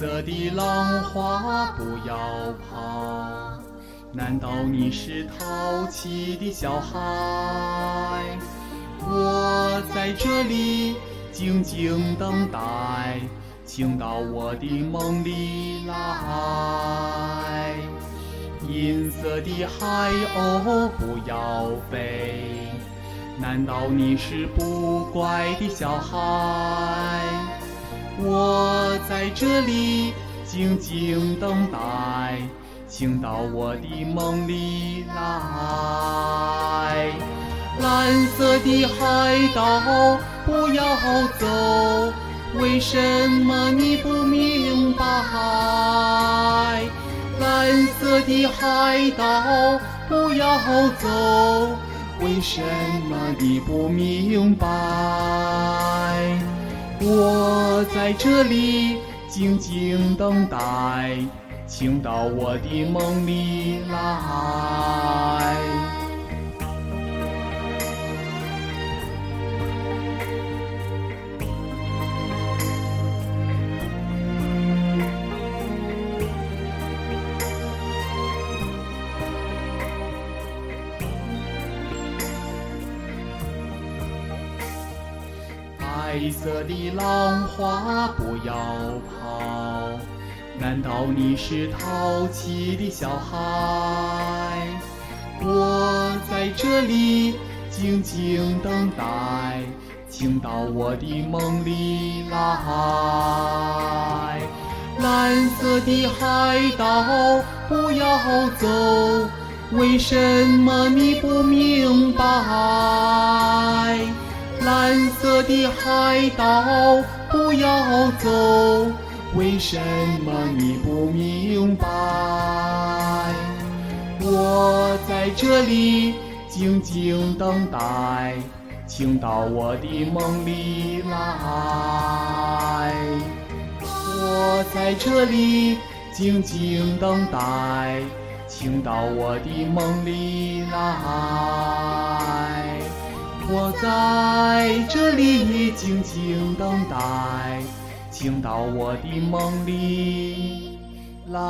色的浪花不要跑，难道你是淘气的小孩？我在这里静静等待，请到我的梦里来。银色的海鸥不要飞，难道你是不乖的小孩？我在这里静静等待，请到我的梦里来。蓝色的海岛不要走，为什么你不明白？蓝色的海岛不要走，为什么你不明白？我我在这里静静等待，请到我的梦里来。白色的浪花不要跑，难道你是淘气的小孩？我在这里静静等待，请到我的梦里来。蓝色的海岛不要走，为什么你不明白？蓝色的海岛不要走，为什么你不明白？我在这里静静等待，请到我的梦里来。我在这里静静等待，请到我的梦里来。我在这里静静等待，请到我的梦里来。